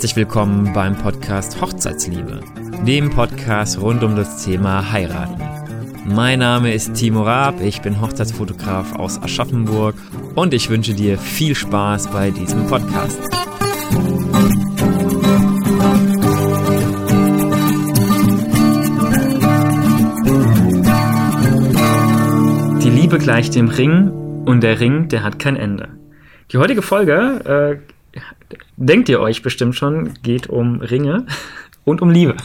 Herzlich willkommen beim Podcast Hochzeitsliebe, dem Podcast rund um das Thema Heiraten. Mein Name ist Timo Raab, ich bin Hochzeitsfotograf aus Aschaffenburg und ich wünsche dir viel Spaß bei diesem Podcast. Die Liebe gleicht dem Ring und der Ring, der hat kein Ende. Die heutige Folge, äh, denkt ihr euch bestimmt schon, geht um Ringe und um Liebe.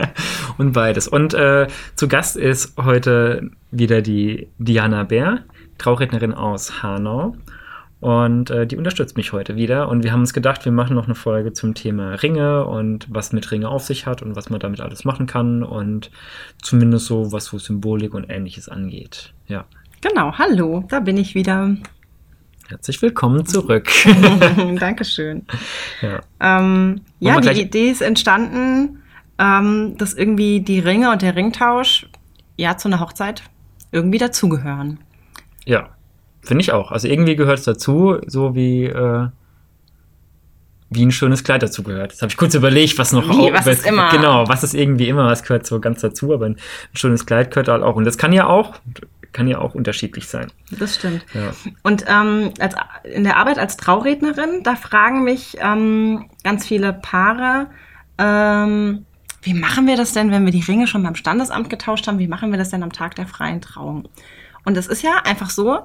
und beides. Und äh, zu Gast ist heute wieder die Diana Bär, Traurednerin aus Hanau. Und äh, die unterstützt mich heute wieder. Und wir haben uns gedacht, wir machen noch eine Folge zum Thema Ringe und was mit Ringe auf sich hat und was man damit alles machen kann. Und zumindest so, was so Symbolik und ähnliches angeht. Ja. Genau, hallo, da bin ich wieder. Herzlich willkommen zurück. Dankeschön. Ja, ähm, ja die Idee ist entstanden, ähm, dass irgendwie die Ringe und der Ringtausch ja zu einer Hochzeit irgendwie dazugehören. Ja, finde ich auch. Also irgendwie gehört es dazu, so wie äh, wie ein schönes Kleid dazu gehört. Das habe ich kurz überlegt, was noch wie, was ist immer. Genau, was ist irgendwie immer, was gehört so ganz dazu, aber ein, ein schönes Kleid gehört halt auch. Und das kann ja auch, kann ja auch unterschiedlich sein. Das stimmt. Ja. Und ähm, als, in der Arbeit als Traurednerin, da fragen mich ähm, ganz viele Paare, ähm, wie machen wir das denn, wenn wir die Ringe schon beim Standesamt getauscht haben? Wie machen wir das denn am Tag der freien Trauung? Und es ist ja einfach so,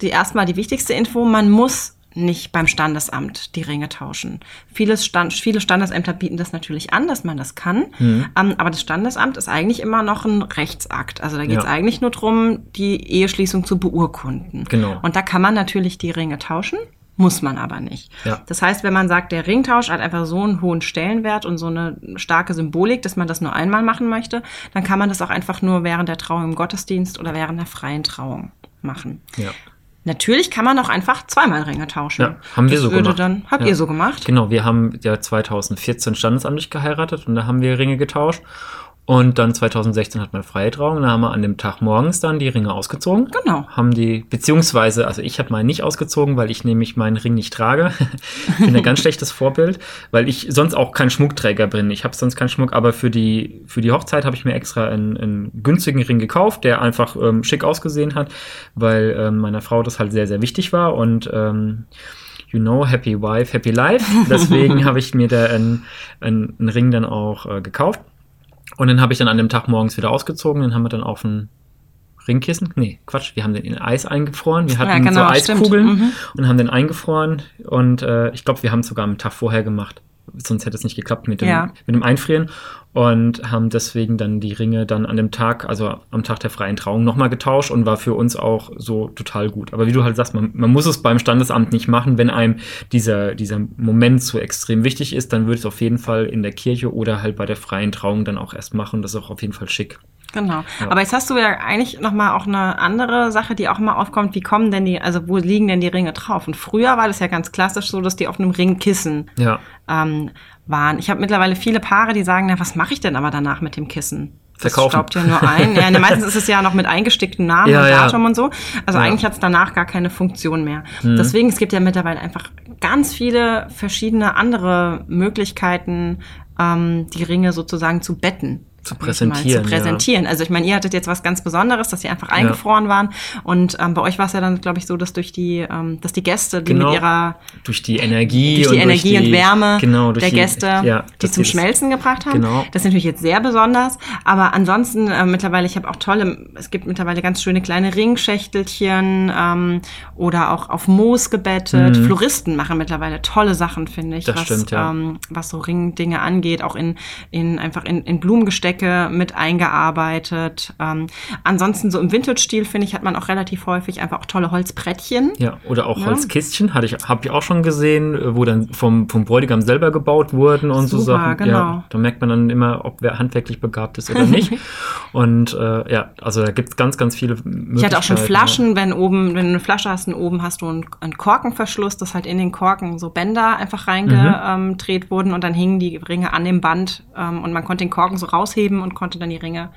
die erstmal die wichtigste Info, man muss nicht beim Standesamt die Ringe tauschen. Vieles Stand, viele Standesämter bieten das natürlich an, dass man das kann. Mhm. Ähm, aber das Standesamt ist eigentlich immer noch ein Rechtsakt. Also da geht es ja. eigentlich nur darum, die Eheschließung zu beurkunden. Genau. Und da kann man natürlich die Ringe tauschen. Muss man aber nicht. Ja. Das heißt, wenn man sagt, der Ringtausch hat einfach so einen hohen Stellenwert und so eine starke Symbolik, dass man das nur einmal machen möchte, dann kann man das auch einfach nur während der Trauung im Gottesdienst oder während der freien Trauung machen. Ja. Natürlich kann man auch einfach zweimal Ringe tauschen. Ja, haben wir das so gemacht. Dann, habt ja. ihr so gemacht? Genau, wir haben ja 2014 standesamtlich geheiratet und da haben wir Ringe getauscht. Und dann 2016 hat man freie Trauung, da haben wir an dem Tag morgens dann die Ringe ausgezogen. Genau. Haben die, beziehungsweise, also ich habe meinen nicht ausgezogen, weil ich nämlich meinen Ring nicht trage. ich bin ein ganz schlechtes Vorbild, weil ich sonst auch kein Schmuckträger bin. Ich habe sonst keinen Schmuck, aber für die, für die Hochzeit habe ich mir extra einen, einen günstigen Ring gekauft, der einfach ähm, schick ausgesehen hat, weil ähm, meiner Frau das halt sehr, sehr wichtig war und ähm, you know, happy wife, happy life. Deswegen habe ich mir da einen, einen, einen Ring dann auch äh, gekauft. Und den habe ich dann an dem Tag morgens wieder ausgezogen. Den haben wir dann auf ein Ringkissen. Nee, Quatsch, wir haben den in Eis eingefroren. Wir hatten ja, genau, so Eiskugeln mhm. und haben den eingefroren. Und äh, ich glaube, wir haben es sogar am Tag vorher gemacht. Sonst hätte es nicht geklappt mit dem, ja. mit dem Einfrieren. Und haben deswegen dann die Ringe dann an dem Tag, also am Tag der freien Trauung, nochmal getauscht und war für uns auch so total gut. Aber wie du halt sagst, man, man muss es beim Standesamt nicht machen. Wenn einem dieser, dieser Moment so extrem wichtig ist, dann würde es auf jeden Fall in der Kirche oder halt bei der freien Trauung dann auch erst machen. Das ist auch auf jeden Fall schick. Genau. Ja. Aber jetzt hast du ja eigentlich nochmal auch eine andere Sache, die auch immer aufkommt. Wie kommen denn die, also wo liegen denn die Ringe drauf? Und früher war das ja ganz klassisch so, dass die auf einem Ringkissen ja. ähm, waren. Ich habe mittlerweile viele Paare, die sagen, na, was mache ich denn aber danach mit dem Kissen? Das Verkaufen. staubt ja nur ein. Ja, meistens ist es ja noch mit eingestickten Namen ja, und Datum und so. Also eigentlich hat es danach gar keine Funktion mehr. Mhm. Deswegen, es gibt ja mittlerweile einfach ganz viele verschiedene andere Möglichkeiten, ähm, die Ringe sozusagen zu betten. Zu ich mal, präsentieren, Zu präsentieren. Also ich meine, ihr hattet jetzt was ganz Besonderes, dass sie einfach eingefroren waren. Und ähm, bei euch war es ja dann, glaube ich, so, dass durch die, ähm, dass die Gäste, die Genau. mit ihrer Durch die Energie durch die und Energie durch die, und Wärme genau, der die, Gäste, ja, die zum Schmelzen gebracht haben. Genau. Das ist natürlich jetzt sehr besonders, aber ansonsten äh, mittlerweile, ich habe auch tolle, es gibt mittlerweile ganz schöne kleine Ringschächtelchen ähm, oder auch auf Moos gebettet. Mhm. Floristen machen mittlerweile tolle Sachen, finde ich, Das was, stimmt, ja. ähm, was so Ringdinge angeht, auch in, in einfach in, in Blumengestecke mit eingearbeitet. Ähm, ansonsten so im Vintage-Stil, finde ich, hat man auch relativ häufig einfach auch tolle Holzbrettchen. Ja, oder auch Ja. Holzkistchen, hatte ich, habe ich auch schon gesehen, äh, wo dann vom, vom Bräutigam selber gebaut wurden und so Super, Sachen. genau. Ja, da merkt man dann immer, ob wer handwerklich begabt ist oder nicht. und äh, ja, also da gibt's ganz, ganz viele Möglichkeiten. Ich hatte auch schon Flaschen, wenn oben, wenn du eine Flasche hast und oben hast du einen, einen Korkenverschluss, dass halt in den Korken so Bänder einfach reingedreht wurden und dann hingen die Ringe an dem Band ähm, und man konnte den Korken so rausheben und konnte dann die Ringe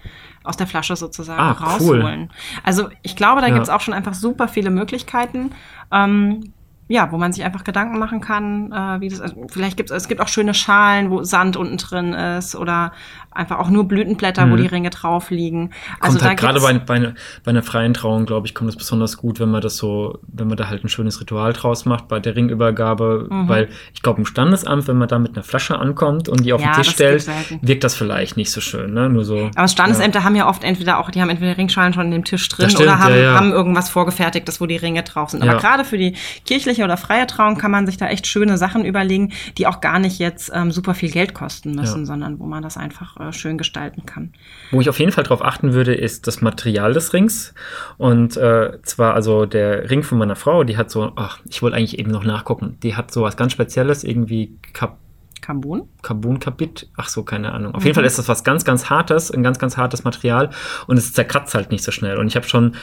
aus der Flasche sozusagen Ah, cool. rausholen. Also ich glaube, da Ja. gibt's auch schon einfach super viele Möglichkeiten. Ähm, ja, wo man sich einfach Gedanken machen kann, äh, wie das, also vielleicht gibt es, es gibt auch schöne Schalen, wo Sand unten drin ist oder einfach auch nur Blütenblätter, mhm. wo die Ringe drauf liegen. Also halt gerade bei, bei, bei, einer freien Trauung, glaube ich, kommt es besonders gut, wenn man das so, wenn man da halt ein schönes Ritual draus macht bei der Ringübergabe, mhm. weil ich glaube im Standesamt, wenn man da mit einer Flasche ankommt und die auf ja, den Tisch stellt, wirkt das vielleicht nicht so schön, ne? Nur so. Aber Standesämter ja. haben ja oft entweder auch, die haben entweder Ringschalen schon in dem Tisch drin stimmt, oder haben, ja, haben irgendwas vorgefertigtes, wo die Ringe drauf sind. Aber gerade für die kirchliche oder freie Trauung kann man sich da echt schöne Sachen überlegen, die auch gar nicht jetzt ähm, super viel Geld kosten müssen, sondern wo man das einfach äh, schön gestalten kann. Wo ich auf jeden Fall darauf achten würde, ist das Material des Rings. Und äh, zwar also der Ring von meiner Frau, die hat so, ach, ich wollte eigentlich eben noch nachgucken, die hat so was ganz Spezielles, irgendwie Kap Carbon? Carbon-Kapit. Ach so, keine Ahnung. Auf mhm. jeden Fall ist das was ganz, ganz hartes, ein ganz, ganz hartes Material und es zerkratzt halt nicht so schnell. Und ich habe schon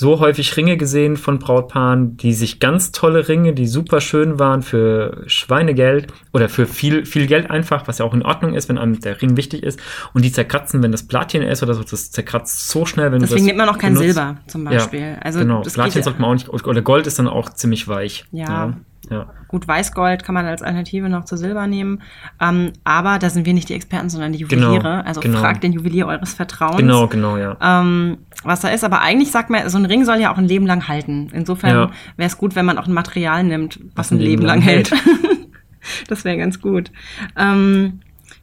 so häufig Ringe gesehen von Brautpaaren, die sich ganz tolle Ringe, die super schön waren für Schweinegeld oder für viel, viel Geld einfach, was ja auch in Ordnung ist, wenn einem der Ring wichtig ist. Und die zerkratzen, wenn das Platin ist oder so, das zerkratzt so schnell, wenn Deswegen nimmt man auch kein benutzt. Silber zum Beispiel. Ja, also genau, Platin sollte man auch nicht, oder Gold ist dann auch ziemlich weich. ja. ja. Ja. Gut, Weißgold kann man als Alternative noch zu Silber nehmen. Ähm, aber da sind wir nicht die Experten, sondern die Juweliere. Genau, also genau. fragt den Juwelier eures Vertrauens. Genau, genau, ja. Ähm, was da ist. Aber eigentlich sagt man, so ein Ring soll ja auch ein Leben lang halten. Insofern ja. wäre es gut, wenn man auch ein Material nimmt, was, was ein, Leben, Leben lang hält. das wäre ganz gut. Ähm,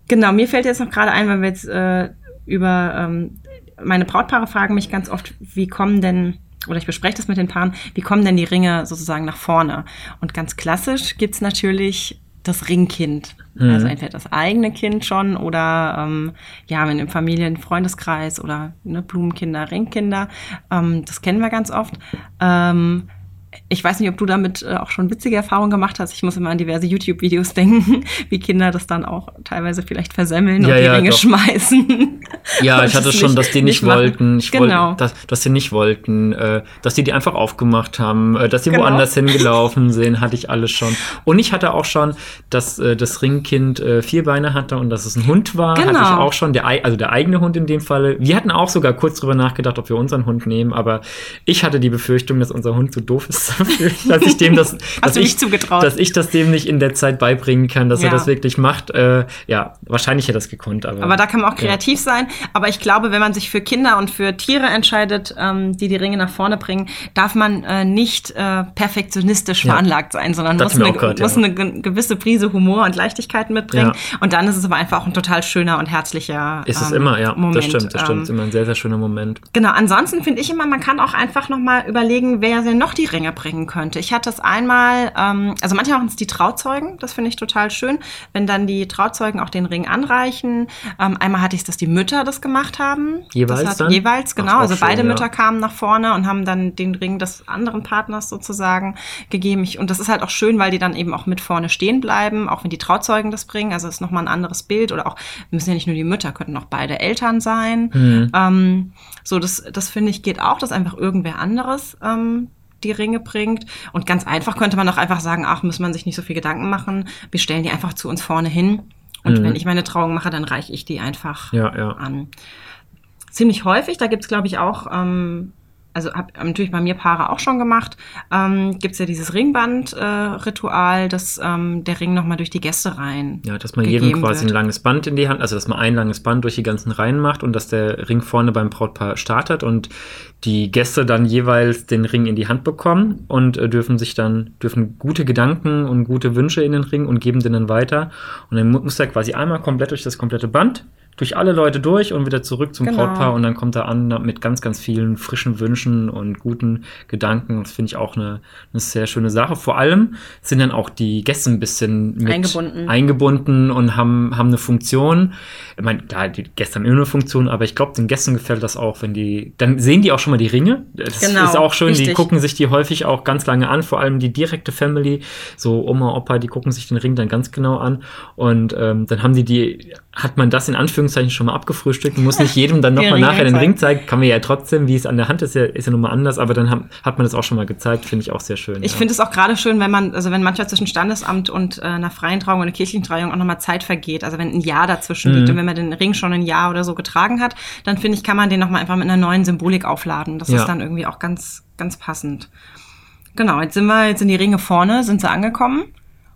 genau, mir fällt jetzt noch gerade ein, weil wir jetzt äh, über ähm, meine Brautpaare fragen mich ganz oft, wie kommen denn oder ich bespreche das mit den Paaren, wie kommen denn die Ringe sozusagen nach vorne? Und ganz klassisch gibt's natürlich das Ringkind. Mhm. Also entweder das eigene Kind schon oder ähm, ja, wenn im Familien-, Freundeskreis oder ne, Blumenkinder, Ringkinder. Ähm, das kennen wir ganz oft. Ähm, ich weiß nicht, ob du damit äh, auch schon witzige Erfahrungen gemacht hast. Ich muss immer an diverse YouTube-Videos denken, wie Kinder das dann auch teilweise vielleicht versemmeln ja, und die ja, Ringe doch. schmeißen. Ja, ich hatte schon, nicht, dass die nicht, nicht wollten. Ich genau. Wollt, dass, dass sie nicht wollten, äh, dass die die einfach aufgemacht haben, äh, dass sie genau. woanders hingelaufen sind, hatte ich alles schon. Und ich hatte auch schon, dass äh, das Ringkind äh, vier Beine hatte und dass es ein Hund war. Genau. Hatte ich auch schon, der, also der eigene Hund in dem Falle. Wir hatten auch sogar kurz drüber nachgedacht, ob wir unseren Hund nehmen, aber ich hatte die Befürchtung, dass unser Hund so doof ist dass ich dem das, dass ich, dass ich das dem nicht in der Zeit beibringen kann, dass ja. er das wirklich macht. Äh, ja, wahrscheinlich hätte er das gekonnt. Aber, aber da kann man auch kreativ ja. sein. Aber ich glaube, wenn man sich für Kinder und für Tiere entscheidet, ähm, die die Ringe nach vorne bringen, darf man äh, nicht äh, perfektionistisch ja. veranlagt sein, sondern muss, eine, gehört, muss eine gewisse Prise Humor und Leichtigkeit mitbringen. Und dann ist es aber einfach auch ein total schöner und herzlicher Ist es ähm, immer, ja. Moment. Das stimmt, das stimmt. Ähm, ist immer ein sehr, sehr schöner Moment. Genau. Ansonsten finde ich immer, man kann auch einfach noch mal überlegen, wer denn noch die Ringe bringen könnte. Ich hatte es einmal, ähm, also manche machen es die Trauzeugen, das finde ich total schön, wenn dann die Trauzeugen auch den Ring anreichen. Ähm, einmal hatte ich es, dass die Mütter das gemacht haben. Jeweils hat, dann? Jeweils, genau. Also schön, beide ja. Mütter kamen nach vorne und haben dann den Ring des anderen Partners sozusagen gegeben. Ich, und das ist halt auch schön, weil die dann eben auch mit vorne stehen bleiben, auch wenn die Trauzeugen das bringen. Also es ist nochmal ein anderes Bild. Oder auch, müssen ja nicht nur die Mütter, könnten auch beide Eltern sein. Mhm. Ähm, so, das, das finde ich geht auch, dass einfach irgendwer anderes ähm, die Ringe bringt. Und ganz einfach könnte man auch einfach sagen, ach, muss man sich nicht so viel Gedanken machen. Wir stellen die einfach zu uns vorne hin. Und mhm. wenn ich meine Trauung mache, dann reiche ich die einfach ja, ja. an. Ziemlich häufig, da gibt es, glaube ich, auch ähm, also habe natürlich bei mir Paare auch schon gemacht, ähm, gibt es ja dieses Ringband-Ritual, äh, dass ähm, der Ring nochmal durch die Gäste rein. Ja, dass man jedem quasi wird. ein langes Band in die Hand, also dass man ein langes Band durch die ganzen Reihen macht und dass der Ring vorne beim Brautpaar startet und die Gäste dann jeweils den Ring in die Hand bekommen und äh, dürfen sich dann, dürfen gute Gedanken und gute Wünsche in den Ring und geben den dann weiter. Und dann muss er quasi einmal komplett durch das komplette Band durch alle Leute durch und wieder zurück zum genau. Brautpaar und dann kommt er an mit ganz, ganz vielen frischen Wünschen und guten Gedanken. Das finde ich auch eine, eine sehr schöne Sache. Vor allem sind dann auch die Gäste ein bisschen mit eingebunden, eingebunden und haben, haben eine Funktion. Ich meine, klar, die Gäste haben immer eine Funktion, aber ich glaube, den Gästen gefällt das auch, wenn die, dann sehen die auch schon mal die Ringe. Das genau, ist auch schön, richtig. die gucken sich die häufig auch ganz lange an, vor allem die direkte Family, so Oma, Opa, die gucken sich den Ring dann ganz genau an und ähm, dann haben die die, hat man das in Anführungszeichen Anführungszeichen schon mal abgefrühstückt und muss nicht jedem dann nochmal nachher den Ring zeigen. Kann man ja trotzdem, wie es an der Hand ist, ja, ist ja nochmal anders, aber dann haben, hat man das auch schon mal gezeigt, finde ich auch sehr schön. Ich ja. finde es auch gerade schön, wenn man, also wenn manchmal zwischen Standesamt und äh, einer freien Trauung und einer kirchlichen Trauung auch nochmal Zeit vergeht, also wenn ein Jahr dazwischen mhm. liegt und wenn man den Ring schon ein Jahr oder so getragen hat, dann finde ich, kann man den nochmal einfach mit einer neuen Symbolik aufladen. Das ja. ist dann irgendwie auch ganz, ganz passend. Genau, jetzt sind wir, jetzt sind die Ringe vorne, sind sie angekommen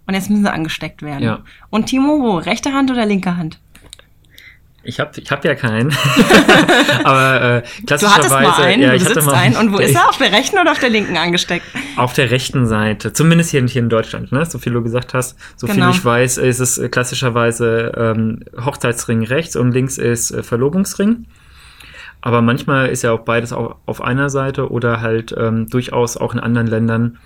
und jetzt müssen sie angesteckt werden. Ja. Und Timo, wo? Rechte Hand oder linke Hand? Ich habe ich hab ja keinen. Aber äh, Du klassischerweise. hattest mal einen, ja, du ich hatte besitzt mal einen. Und wo ist er? Auf der rechten oder auf der linken angesteckt? Auf der rechten Seite, zumindest hier, hier in Deutschland, ne? so viel du gesagt hast. So Genau. viel ich weiß, ist es äh, klassischerweise ähm, Hochzeitsring rechts und links ist äh, Verlobungsring. Aber manchmal ist ja auch beides auch auf einer Seite oder halt ähm, durchaus auch in anderen Ländern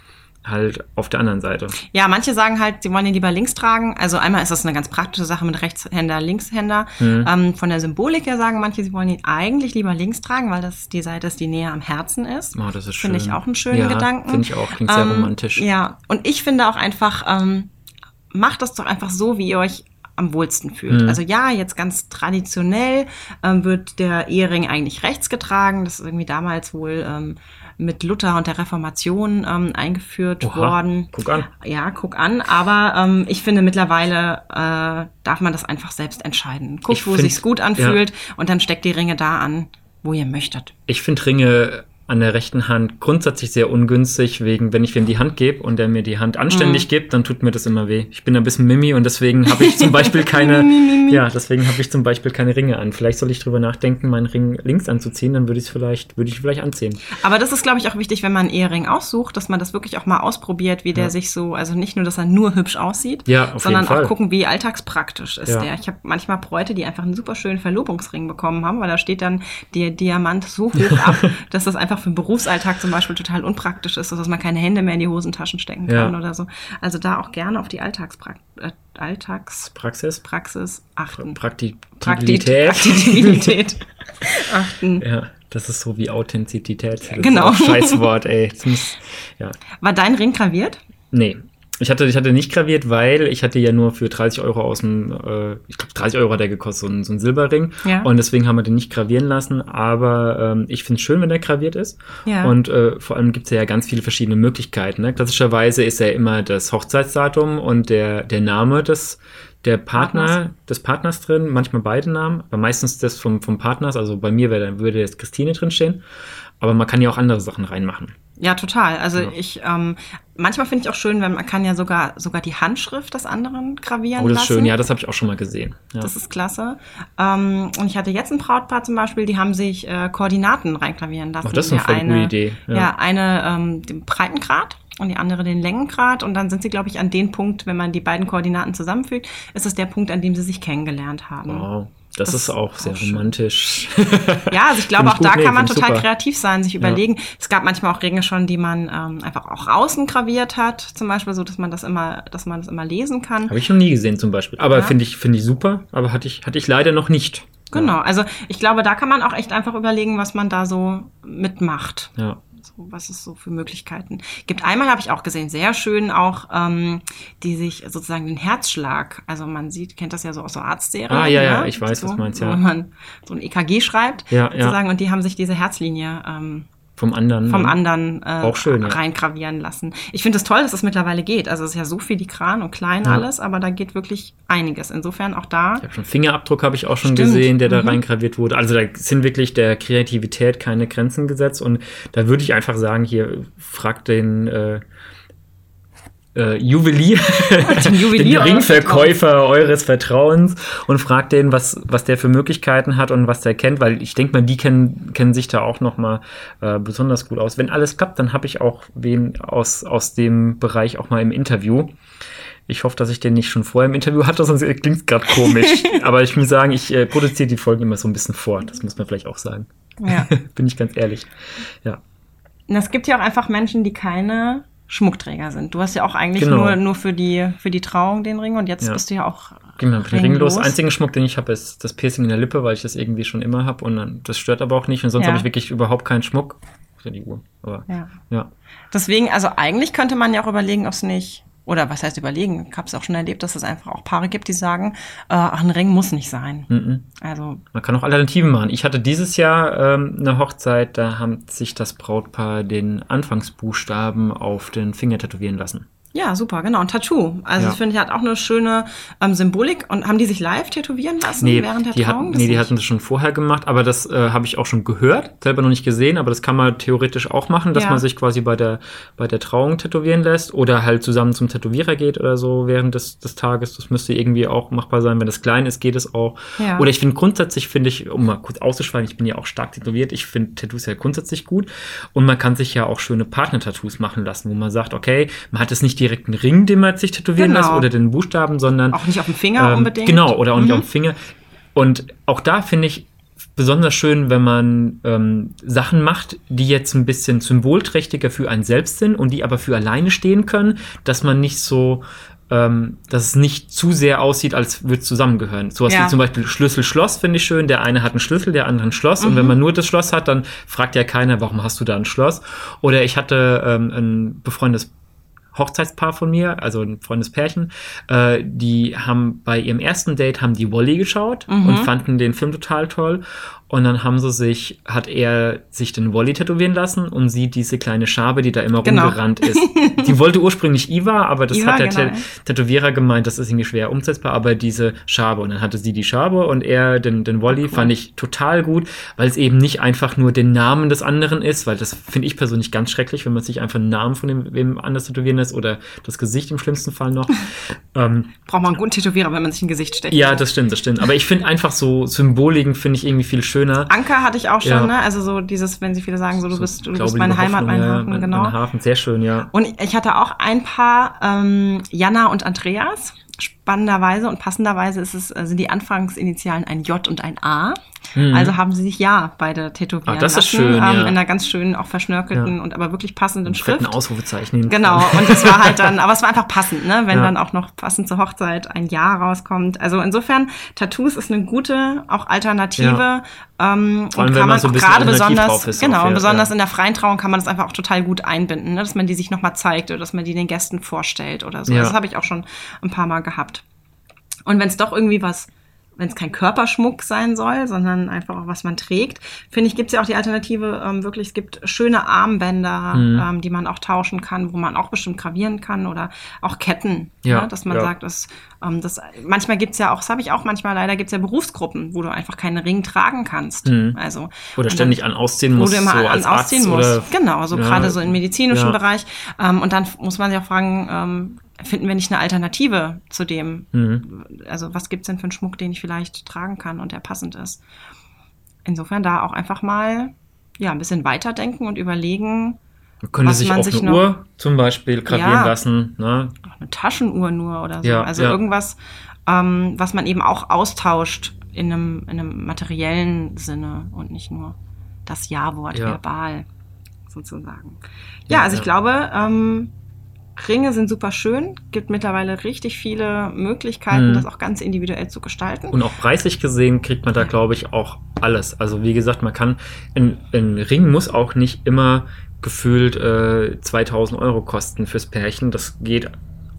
halt auf der anderen Seite. Ja, manche sagen halt, sie wollen ihn lieber links tragen. Also einmal ist das eine ganz praktische Sache mit Rechtshänder, Linkshänder. Mhm. Ähm, von der Symbolik her sagen manche, sie wollen ihn eigentlich lieber links tragen, weil das die Seite ist, die näher am Herzen ist. Oh, das ist schön. Finde ich auch einen schönen ja, Gedanken. Finde ich auch, klingt sehr Ähm, romantisch. Ja, und ich finde auch einfach, ähm, macht das doch einfach so, wie ihr euch am wohlsten fühlt. Mhm. Also ja, jetzt ganz traditionell ähm, wird der Ehering eigentlich rechts getragen. Das ist irgendwie damals wohl ähm, mit Luther und der Reformation ähm, eingeführt Oha, worden. guck an. Ja, guck an. Aber ähm, ich finde mittlerweile äh, darf man das einfach selbst entscheiden. Guckt, Ich wo sich's gut anfühlt und dann steckt die Ringe da an, wo ihr möchtet. Ich finde Ringe an der rechten Hand grundsätzlich sehr ungünstig, wegen, wenn ich ihm die Hand gebe und er mir die Hand anständig Mhm. gibt, dann tut mir das immer weh. Ich bin ein bisschen Mimi und deswegen habe ich zum Beispiel keine, ja, deswegen habe ich zum Beispiel keine Ringe an. Vielleicht soll ich drüber nachdenken, meinen Ring links anzuziehen, dann würde ich es vielleicht, würde ich vielleicht anziehen. Aber das ist, glaube ich, auch wichtig, wenn man einen Ehering aussucht, dass man das wirklich auch mal ausprobiert, wie der Ja. sich so, also nicht nur, dass er nur hübsch aussieht, Ja, sondern auch gucken, wie alltagspraktisch ist Ja. der. Ich habe manchmal Bräute, die einfach einen super schönen Verlobungsring bekommen haben, weil da steht dann der Diamant so hoch ab, dass das einfach für den Berufsalltag zum Beispiel total unpraktisch ist, dass man keine Hände mehr in die Hosentaschen stecken Ja. kann oder so. Also da auch gerne auf die Alltagsprak äh, Alltagspraxis Praxis, achten. Prakti Prakti- Praktikabilität. Praktikabilität achten. Ja, das ist so wie Authentizität. Das Genau. Scheißwort, ey. Muss, ja. War dein Ring graviert? Nee. Ich hatte, ich hatte nicht graviert, weil ich hatte ja nur für 30 Euro aus dem, äh, ich glaube 30 Euro hat der gekostet, so ein, so ein Silberring. Ja. Und deswegen haben wir den nicht gravieren lassen. Aber ähm, ich finde es schön, wenn der graviert ist. Ja. Und äh, vor allem gibt es ja ganz viele verschiedene Möglichkeiten. Ne? Klassischerweise ist ja immer das Hochzeitsdatum und der, der Name des der Partner, Partners. des Partners drin, manchmal beide Namen, aber meistens das vom, vom Partners, also bei mir wäre, würde jetzt Christine drin stehen. Aber man kann ja auch andere Sachen reinmachen. Ja, total. Also Ja. ich, ähm, manchmal finde ich auch schön, wenn man kann ja sogar sogar die Handschrift des anderen gravieren Oh, das ist lassen. schön. Ja, das habe ich auch schon mal gesehen. Ja. Das ist klasse. Ähm, und ich hatte jetzt ein Brautpaar zum Beispiel, die haben sich äh, Koordinaten reingravieren lassen. Ach, das ist eine Der voll gute Idee, Ja, ja. eine ähm, den Breitengrad und die andere den Längengrad. Und dann sind sie, glaube ich, an den Punkt, wenn man die beiden Koordinaten zusammenfügt, ist es der Punkt, an dem sie sich kennengelernt haben. Wow, das, ist auch sehr auch romantisch. Ja, also ich glaube, auch da nee, kann man total super. kreativ sein, sich überlegen. Es gab manchmal auch Ringe schon, die man ähm, einfach auch außen graviert hat, zum Beispiel so, dass man das immer, dass man das immer lesen kann. Habe ich noch nie gesehen zum Beispiel. Aber Ja. finde ich, finde ich super, aber hatte ich, hatte ich leider noch nicht. Genau, also ich glaube, da kann man auch echt einfach überlegen, was man da so mitmacht. Ja. So, was es so für Möglichkeiten gibt. Einmal habe ich auch gesehen, sehr schön auch, ähm, die sich sozusagen den Herzschlag, also man sieht, kennt das ja so aus so Arztserien. Ah, ja, ja, ne? ich weiß, so, was meinst, ja. Wenn man so ein EKG schreibt, Ja, ja. sozusagen, und die haben sich diese Herzlinie ähm, Vom anderen. vom anderen äh, Auch schön, ja. reingravieren lassen. Ich finde es toll, dass das mittlerweile geht. Also es ist ja so filigran und klein Ja. alles, aber da geht wirklich einiges. Insofern auch da. Ich habe schon Fingerabdruck habe ich auch schon Stimmt. gesehen, der da Mhm. reingraviert wurde. Also da sind wirklich der Kreativität keine Grenzen gesetzt und da würde ich einfach sagen, hier fragt den äh, äh, Juwelier, Den Juwelier den Ringverkäufer eures Vertrauens und fragt den, was was der für Möglichkeiten hat und was der kennt, weil ich denke mal, die kennen kennen sich da auch noch mal äh, besonders gut aus. Wenn alles klappt, dann habe ich auch wen aus aus dem Bereich auch mal im Interview. Ich hoffe, dass ich den nicht schon vorher im Interview hatte, sonst klingt es gerade komisch. Aber ich muss sagen, ich äh, produziere die Folgen immer so ein bisschen vor. Das muss man vielleicht auch sagen. Ja. Bin ich ganz ehrlich. Ja. Und es gibt ja auch einfach Menschen, die keine Schmuckträger sind. Du hast ja auch eigentlich Genau. nur, nur für die, für die Trauung den Ring und jetzt Ja. bist du ja auch Genau, bin ringlos. ringlos. Einzigen Schmuck, den ich habe, ist das Piercing in der Lippe, weil ich das irgendwie schon immer habe und dann, das stört aber auch nicht. Und sonst Ja. habe ich wirklich überhaupt keinen Schmuck. Ja die Uhr. Aber Ja. ja. Deswegen, also eigentlich könnte man ja auch überlegen, ob es nicht, oder was heißt überlegen? Ich habe es auch schon erlebt, dass es einfach auch Paare gibt, die sagen, äh, ach, ein Ring muss nicht sein. Mhm. Also, Man kann auch Alternativen machen. Ich hatte dieses Jahr ähm, eine Hochzeit, da haben sich das Brautpaar den Anfangsbuchstaben auf den Finger tätowieren lassen. Ja, super, genau. Und Tattoo. Also Ja. das finde ich hat auch eine schöne ähm, Symbolik. Und haben die sich live tätowieren lassen Nee, während der die, Trauung? Das nee die nicht? hatten das schon vorher gemacht, aber das äh, habe ich auch schon gehört, selber noch nicht gesehen, aber das kann man theoretisch auch machen, dass Ja. man sich quasi bei der, bei der Trauung tätowieren lässt oder halt zusammen zum Tätowierer geht oder so während des, des Tages. Das müsste irgendwie auch machbar sein. Wenn das klein ist, geht es auch. Ja. Oder ich finde grundsätzlich, finde ich, um mal kurz auszuschweigen, ich bin ja auch stark tätowiert, ich finde Tattoos ja grundsätzlich gut und man kann sich ja auch schöne Partner-Tattoos machen lassen, wo man sagt, okay, man hat jetzt nicht direkt einen Ring, den man sich tätowieren Genau. lässt oder den Buchstaben, sondern Auch nicht auf dem Finger ähm, unbedingt. Genau, oder auch nicht Mhm. auf dem Finger. Und auch da finde ich besonders schön, wenn man ähm, Sachen macht, die jetzt ein bisschen symbolträchtiger für einen selbst sind und die aber für alleine stehen können, dass man nicht so, ähm, dass es nicht zu sehr aussieht, als würde es zusammengehören. Sowas Ja. wie zum Beispiel Schlüssel-Schloss finde ich schön. Der eine hat einen Schlüssel, der andere ein Schloss. Und Mhm. wenn man nur das Schloss hat, dann fragt ja keiner, warum hast du da ein Schloss? Oder ich hatte ähm, ein befreundetes Hochzeitspaar von mir, also ein freundes Pärchen, äh, die haben bei ihrem ersten Date haben die Wally geschaut Mhm. und fanden den Film total toll. Und dann haben sie sich, hat er sich den Wally tätowieren lassen und sie diese kleine Schabe, die da immer Genau. rumgerannt ist. Die wollte ursprünglich Iva, aber das Iva, hat der genau, Tä- Tätowierer gemeint, das ist irgendwie schwer umsetzbar, aber diese Schabe. Und dann hatte sie die Schabe und er den, den Wally, fand ich total gut, weil es eben nicht einfach nur den Namen des anderen ist, weil das finde ich persönlich ganz schrecklich, wenn man sich einfach einen Namen von dem, wem anders tätowieren lässt oder das Gesicht im schlimmsten Fall noch. ähm, Braucht man einen guten Tätowierer, wenn man sich ein Gesicht steckt. ja, das stimmt, das stimmt. Aber ich finde einfach so Symboliken finde ich irgendwie viel schöner. Anker hatte ich auch schon, Ja. ne? Also so dieses, wenn sie viele sagen, so du bist, du bist meine liebe Heimat, Hoffnung, mein ja, Hafen, mein, genau. Mein Hafen, sehr schön, ja. Und ich hatte auch ein paar, ähm, Jana und Andreas. Spannenderweise und passenderweise ist es, sind die Anfangsinitialen ein J und ein A. Also haben sie sich ja beide tätowieren Mhm. Ah, das ist lassen. schön, ähm, ja. In einer ganz schönen, auch verschnörkelten Ja. und aber wirklich passenden fetten Schrift. Ausrufezeichen. Genau, und es war halt dann, aber es war einfach passend, ne? wenn Ja. dann auch noch passend zur Hochzeit ein Jahr rauskommt. Also insofern, Tattoos ist eine gute, auch Alternative. Ähm, Vor allem, und kann man so auch gerade besonders, ist genau, ja, besonders ja. in der freien Trauung kann man das einfach auch total gut einbinden, ne? dass man die sich nochmal zeigt oder dass man die den Gästen vorstellt oder so. Ja. Das habe ich auch schon ein paar Mal gehabt. Und wenn es doch irgendwie was, wenn es kein Körperschmuck sein soll, sondern einfach auch was man trägt, finde ich, gibt es ja auch die Alternative, ähm, wirklich, es gibt schöne Armbänder, Mhm. ähm, die man auch tauschen kann, wo man auch bestimmt gravieren kann oder auch Ketten, Ja, ne? dass man ja. sagt, dass, ähm, das, manchmal gibt es ja auch, das habe ich auch manchmal leider, gibt es ja Berufsgruppen, wo du einfach keinen Ring tragen kannst. Mhm. Also, Oder und dann- ständig an ausziehen wo muss, du immer so an ausziehen oder musst. Genau, so Ja, gerade so im medizinischen. Bereich. Ähm, und dann muss man sich auch fragen, ähm, finden wir nicht eine Alternative zu dem? Mhm. Also was gibt's denn für einen Schmuck, den ich vielleicht tragen kann und der passend ist? Insofern da auch einfach mal ja, ein bisschen weiterdenken und überlegen, Man könnte was sich man auch sich eine noch- Uhr zum Beispiel gravieren Ja. lassen. Ne? auch eine Taschenuhr nur oder so. Ja, also ja. irgendwas, ähm, was man eben auch austauscht in einem, in einem materiellen Sinne und nicht nur das Ja-Wort Ja. verbal sozusagen. Ja, also ich glaube, ähm, Ringe sind super schön, gibt mittlerweile richtig viele Möglichkeiten, Mhm. das auch ganz individuell zu gestalten. Und auch preislich gesehen kriegt man da, glaube ich, auch alles. Also wie gesagt, man kann, ein, ein Ring muss auch nicht immer gefühlt äh, 2000 Euro kosten fürs Pärchen. Das geht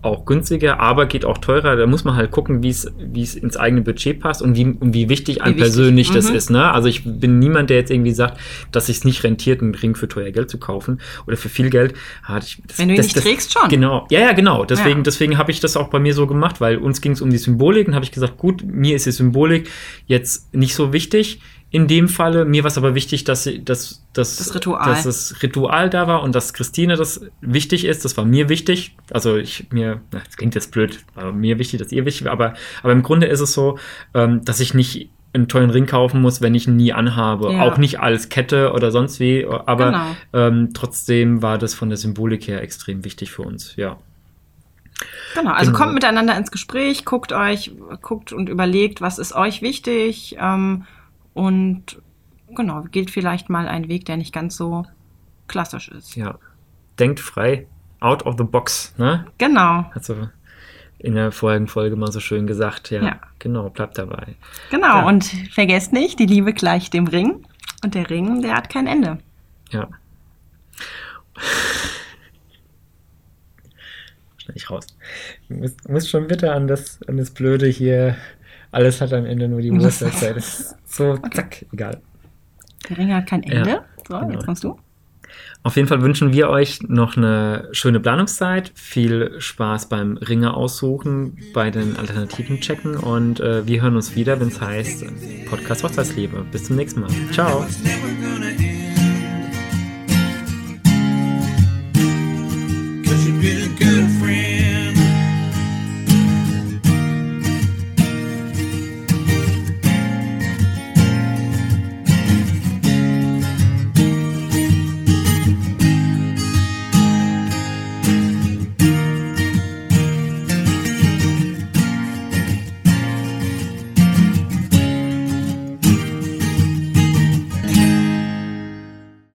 auch günstiger, aber geht auch teurer. Da muss man halt gucken, wie es wie es ins eigene Budget passt und wie, und wie wichtig einem persönlich das Mhm. ist. Ne? Also ich bin niemand, der jetzt irgendwie sagt, dass es nicht rentiert, einen Ring für teuer Geld zu kaufen oder für viel Geld. Ich- das- Wenn du ihn das- nicht das- trägst, schon. Genau, ja, ja, genau. Deswegen, Ja. deswegen habe ich das auch bei mir so gemacht, weil uns ging es um die Symbolik und habe ich gesagt, gut, mir ist die Symbolik jetzt nicht so wichtig. In dem Falle, mir war es aber wichtig, dass, sie- dass, dass, Das Ritual. dass das Ritual da war und dass Christine das wichtig ist. Das war mir wichtig. Also ich mir, na, das klingt jetzt blöd, aber mir wichtig, dass ihr wichtig war. Aber, aber im Grunde ist es so, ähm, dass ich nicht einen tollen Ring kaufen muss, wenn ich ihn nie anhabe. Ja. Auch nicht als Kette oder sonst wie. Aber Genau. ähm, trotzdem war das von der Symbolik her extrem wichtig für uns. Ja. Genau, also Genau. kommt miteinander ins Gespräch, guckt euch, guckt und überlegt, was ist euch wichtig ähm, und genau, gilt vielleicht mal ein Weg, der nicht ganz so klassisch ist. Ja. Denkt frei, out of the box, ne? Genau, Hat so in der vorigen Folge mal so schön gesagt. Ja, Ja. genau, bleibt dabei. genau. Ja. Und vergesst nicht, die Liebe gleicht dem Ring und der Ring, der hat kein Ende. Ja. Schneid ich raus. Du musst, musst schon bitte an das, an das Blöde hier. Alles hat am Ende nur die Muss- Uhrzeit. So, zack, egal. Der Ring hat kein Ende. Ja, so, genau. jetzt kommst du. Auf jeden Fall wünschen wir euch noch eine schöne Planungszeit, viel Spaß beim Ringe aussuchen, bei den Alternativen checken und äh, wir hören uns wieder, wenn es heißt Podcast Hochzeitsliebe. Bis zum nächsten Mal. Ciao.